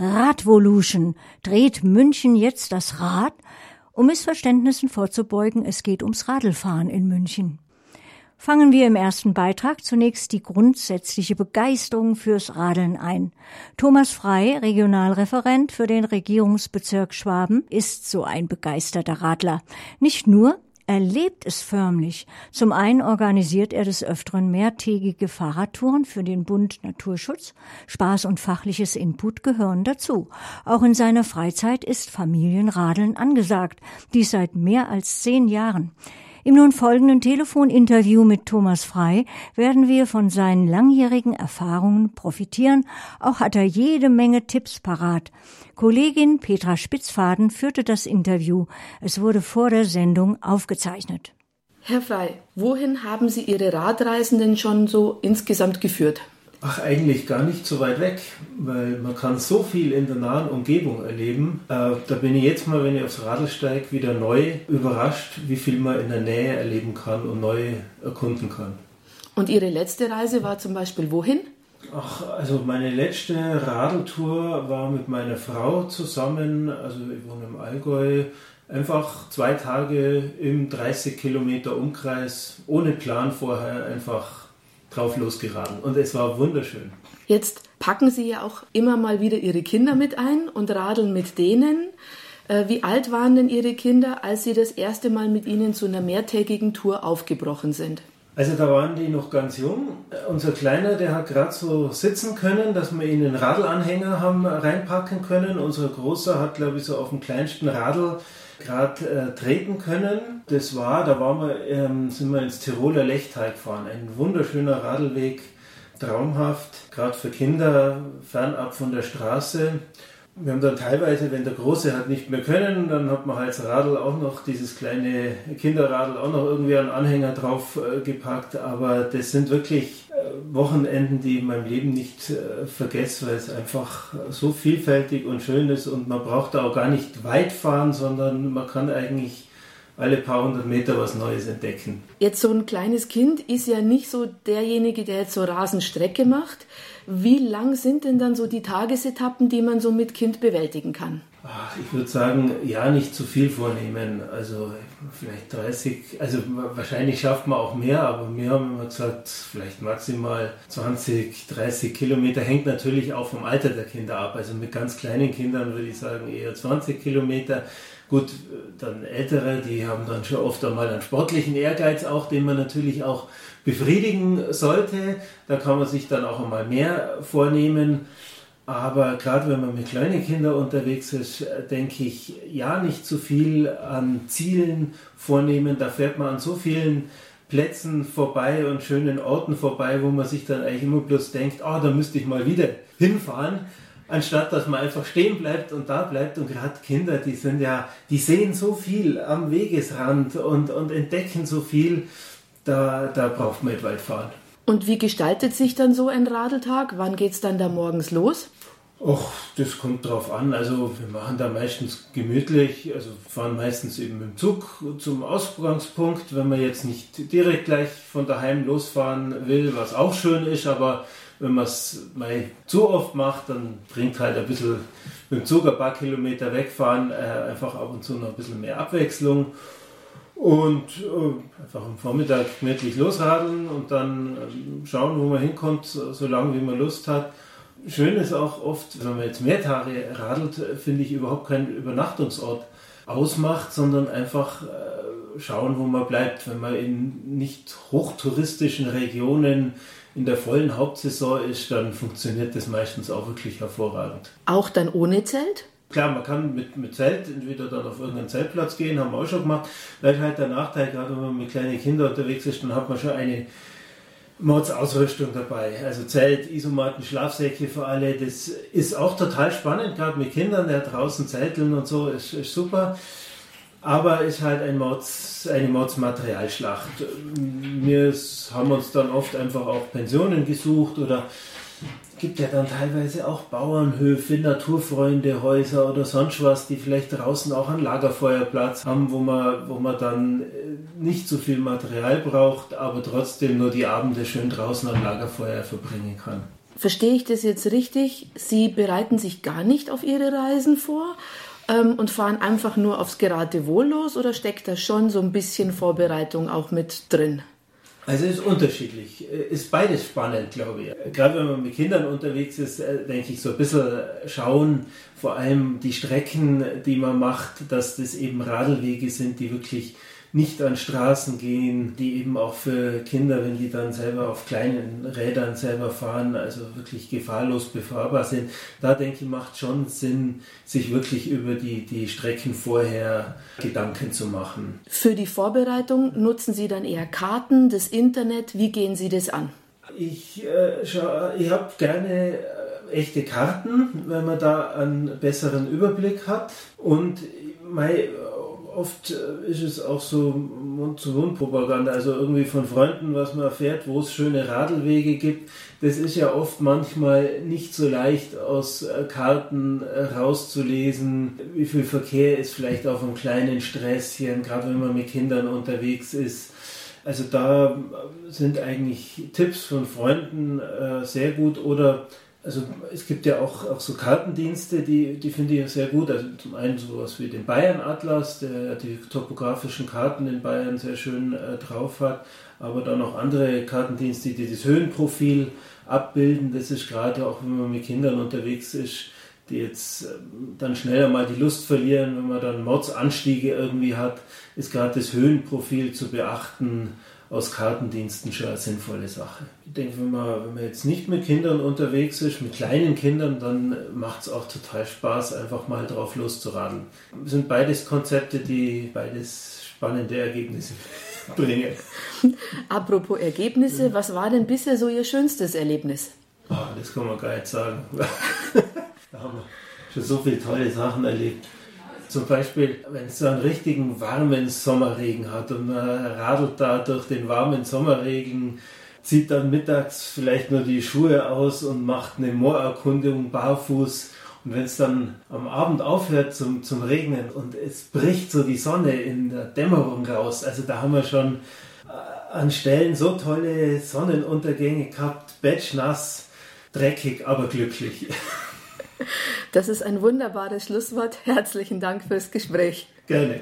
Radvolution. Dreht München jetzt das Rad? Um Missverständnissen vorzubeugen, es geht ums Radlfahren in München. Fangen wir im ersten Beitrag zunächst die grundsätzliche Begeisterung fürs Radeln ein. Thomas Frei, Regionalreferent für den Regierungsbezirk Schwaben, ist so ein begeisterter Radler. Nicht nur, er lebt es förmlich. Zum einen organisiert er des Öfteren mehrtägige Fahrradtouren für den Bund Naturschutz. Spaß und fachliches Input gehören dazu. Auch in seiner Freizeit ist Familienradeln angesagt. Dies seit mehr als zehn Jahren. Im nun folgenden Telefoninterview mit Thomas Frei werden wir von seinen langjährigen Erfahrungen profitieren. Auch hat er jede Menge Tipps parat. Kollegin Petra Spitzfaden führte das Interview. Es wurde vor der Sendung aufgezeichnet. Herr Frei, wohin haben Sie Ihre Radreisenden schon so insgesamt geführt? Ach, eigentlich gar nicht so weit weg, weil man kann so viel in der nahen Umgebung erleben. Äh, da bin ich jetzt mal, wenn ich aufs Radl steige, wieder neu überrascht, wie viel man in der Nähe erleben kann und neu erkunden kann. Und Ihre letzte Reise war zum Beispiel wohin? Ach, also meine letzte Radeltour war mit meiner Frau zusammen, also ich wohne im Allgäu, einfach zwei Tage im 30 Kilometer Umkreis, ohne Plan vorher, einfach drauf losgeraten und es war wunderschön. Jetzt packen Sie ja auch immer mal wieder Ihre Kinder mit ein und radeln mit denen. Äh, wie alt waren denn Ihre Kinder, als Sie das erste Mal mit ihnen zu einer mehrtägigen Tour aufgebrochen sind? Also da waren die noch ganz jung. Unser Kleiner, der hat gerade so sitzen können, dass wir ihn in den Radlanhänger haben reinpacken können. Unser Großer hat, glaube ich, so auf dem kleinsten Radl gerade äh, treten können. Das war, da waren wir, ähm, sind wir ins Tiroler Lechtal gefahren. Ein wunderschöner Radlweg, traumhaft, gerade für Kinder, fernab von der Straße. Wir haben dann teilweise, wenn der Große hat nicht mehr können, dann hat man halt das Radl auch noch, dieses kleine Kinderradl auch noch irgendwie einen Anhänger drauf äh, gepackt. Aber das sind wirklich Wochenenden, die ich in meinem Leben nicht äh, vergesse, weil es einfach so vielfältig und schön ist und man braucht da auch gar nicht weit fahren, sondern man kann eigentlich alle paar hundert Meter was Neues entdecken. Jetzt so ein kleines Kind ist ja nicht so derjenige, der jetzt so Rasenstrecke macht. Wie lang sind denn dann so die Tagesetappen, die man so mit Kind bewältigen kann? Ach, ich würde sagen, ja, nicht zu viel vornehmen. Also vielleicht 30, also wahrscheinlich schafft man auch mehr, aber wir haben immer gesagt, vielleicht maximal 20, 30 Kilometer. Hängt natürlich auch vom Alter der Kinder ab. Also mit ganz kleinen Kindern würde ich sagen eher 20 Kilometer. Gut, dann Ältere, die haben dann schon oft einmal einen sportlichen Ehrgeiz auch, den man natürlich auch befriedigen sollte. Da kann man sich dann auch einmal mehr vornehmen. Aber gerade wenn man mit kleinen Kindern unterwegs ist, denke ich, ja, nicht zu viel an Zielen vornehmen. Da fährt man an so vielen Plätzen vorbei und schönen Orten vorbei, wo man sich dann eigentlich immer bloß denkt, oh, da müsste ich mal wieder hinfahren anstatt dass man einfach stehen bleibt und da bleibt. Und gerade Kinder, die sind ja, die sehen so viel am Wegesrand und, und entdecken so viel, da, da braucht man nicht weit fahren. Und wie gestaltet sich dann so ein Radeltag? Wann geht es dann da morgens los? Och, das kommt drauf an. Also wir machen da meistens gemütlich, also fahren meistens eben mit dem Zug zum Ausgangspunkt, wenn man jetzt nicht direkt gleich von daheim losfahren will, was auch schön ist, aber wenn man es mal zu oft macht, dann bringt halt ein bisschen mit dem Zug ein paar Kilometer wegfahren, äh, einfach ab und zu noch ein bisschen mehr Abwechslung. Und äh, einfach am Vormittag gemütlich losradeln und dann äh, schauen, wo man hinkommt, so, lange wie man Lust hat. Schön ist auch oft, wenn man jetzt mehr Tage radelt, finde ich überhaupt keinen Übernachtungsort ausmacht, sondern einfach äh, schauen, wo man bleibt. Wenn man in nicht hochtouristischen Regionen in der vollen Hauptsaison ist, dann funktioniert das meistens auch wirklich hervorragend. Auch dann ohne Zelt? Klar, man kann mit, mit Zelt entweder dann auf irgendeinen Zeltplatz gehen, haben wir auch schon gemacht. Weil halt der Nachteil, gerade wenn man mit kleinen Kindern unterwegs ist, dann hat man schon eine Mordsausrüstung dabei. Also Zelt, Isomaten, Schlafsäcke für alle. Das ist auch total spannend, gerade mit Kindern, der draußen zelteln und so, ist, ist super. Aber ist halt ein Mords, eine Mordsmaterialschlacht. Wir haben uns dann oft einfach auch Pensionen gesucht oder gibt ja dann teilweise auch Bauernhöfe, Naturfreunde, Häuser oder sonst was, die vielleicht draußen auch einen Lagerfeuerplatz haben, wo man, wo man dann äh, nicht so viel Material braucht, aber trotzdem nur die Abende schön draußen am Lagerfeuer verbringen kann. Verstehe ich das jetzt richtig? Sie bereiten sich gar nicht auf Ihre Reisen vor ähm, und fahren einfach nur aufs Geratewohl los oder steckt da schon so ein bisschen Vorbereitung auch mit drin? Also es ist unterschiedlich. Ist beides spannend, glaube ich. Gerade wenn man mit Kindern unterwegs ist, äh, denke ich, so ein bisschen schauen, vor allem die Strecken, die man macht, dass das eben Radlwege sind, die wirklich nicht an Straßen gehen, die eben auch für Kinder, wenn die dann selber auf kleinen Rädern selber fahren, also wirklich gefahrlos befahrbar sind. Da denke ich, macht schon Sinn, sich wirklich über die, die Strecken vorher Gedanken zu machen. Für die Vorbereitung nutzen Sie dann eher Karten, das Internet. Wie gehen Sie das an? Ich, äh, ich habe gerne äh, echte Karten, wenn man da einen besseren Überblick hat. Und mein, oft äh, ist es auch so Mund-zu-Mund-Propaganda, also irgendwie von Freunden, was man erfährt, wo es schöne Radlwege gibt. Das ist ja oft manchmal nicht so leicht aus äh, Karten äh, rauszulesen, wie viel Verkehr ist vielleicht auf einem kleinen Stresschen, gerade wenn man mit Kindern unterwegs ist. Also da sind eigentlich Tipps von Freunden sehr gut oder also es gibt ja auch, auch so Kartendienste, die, die finde ich sehr gut. Also zum einen sowas wie den Bayern-Atlas, der die topografischen Karten in Bayern sehr schön äh, drauf hat, aber dann auch andere Kartendienste, die das Höhenprofil abbilden. Das ist gerade auch, wenn man mit Kindern unterwegs ist, die jetzt ähm, dann schneller mal die Lust verlieren, wenn man dann Mordsanstiege irgendwie hat, ist gerade das Höhenprofil zu beachten aus Kartendiensten schon eine sinnvolle Sache. Ich denke, wenn man, wenn man jetzt nicht mit Kindern unterwegs ist, mit kleinen Kindern, dann macht es auch total Spaß, einfach mal drauf loszuradeln. Das sind beides Konzepte, die beides spannende Ergebnisse bringen. Apropos Ergebnisse, was war denn bisher so Ihr schönstes Erlebnis? Oh, das kann man gar nicht sagen. da haben wir schon so viele tolle Sachen erlebt. Zum Beispiel, wenn es so einen richtigen warmen Sommerregen hat und man radelt da durch den warmen Sommerregen, zieht dann mittags vielleicht nur die Schuhe aus und macht eine Moorerkundung barfuß. Und wenn es dann am Abend aufhört zum, zum Regnen und es bricht so die Sonne in der Dämmerung raus, also da haben wir schon äh, an Stellen so tolle Sonnenuntergänge gehabt, batchnass, dreckig, aber glücklich. Das ist ein wunderbares Schlusswort. Herzlichen Dank fürs Gespräch. Gerne.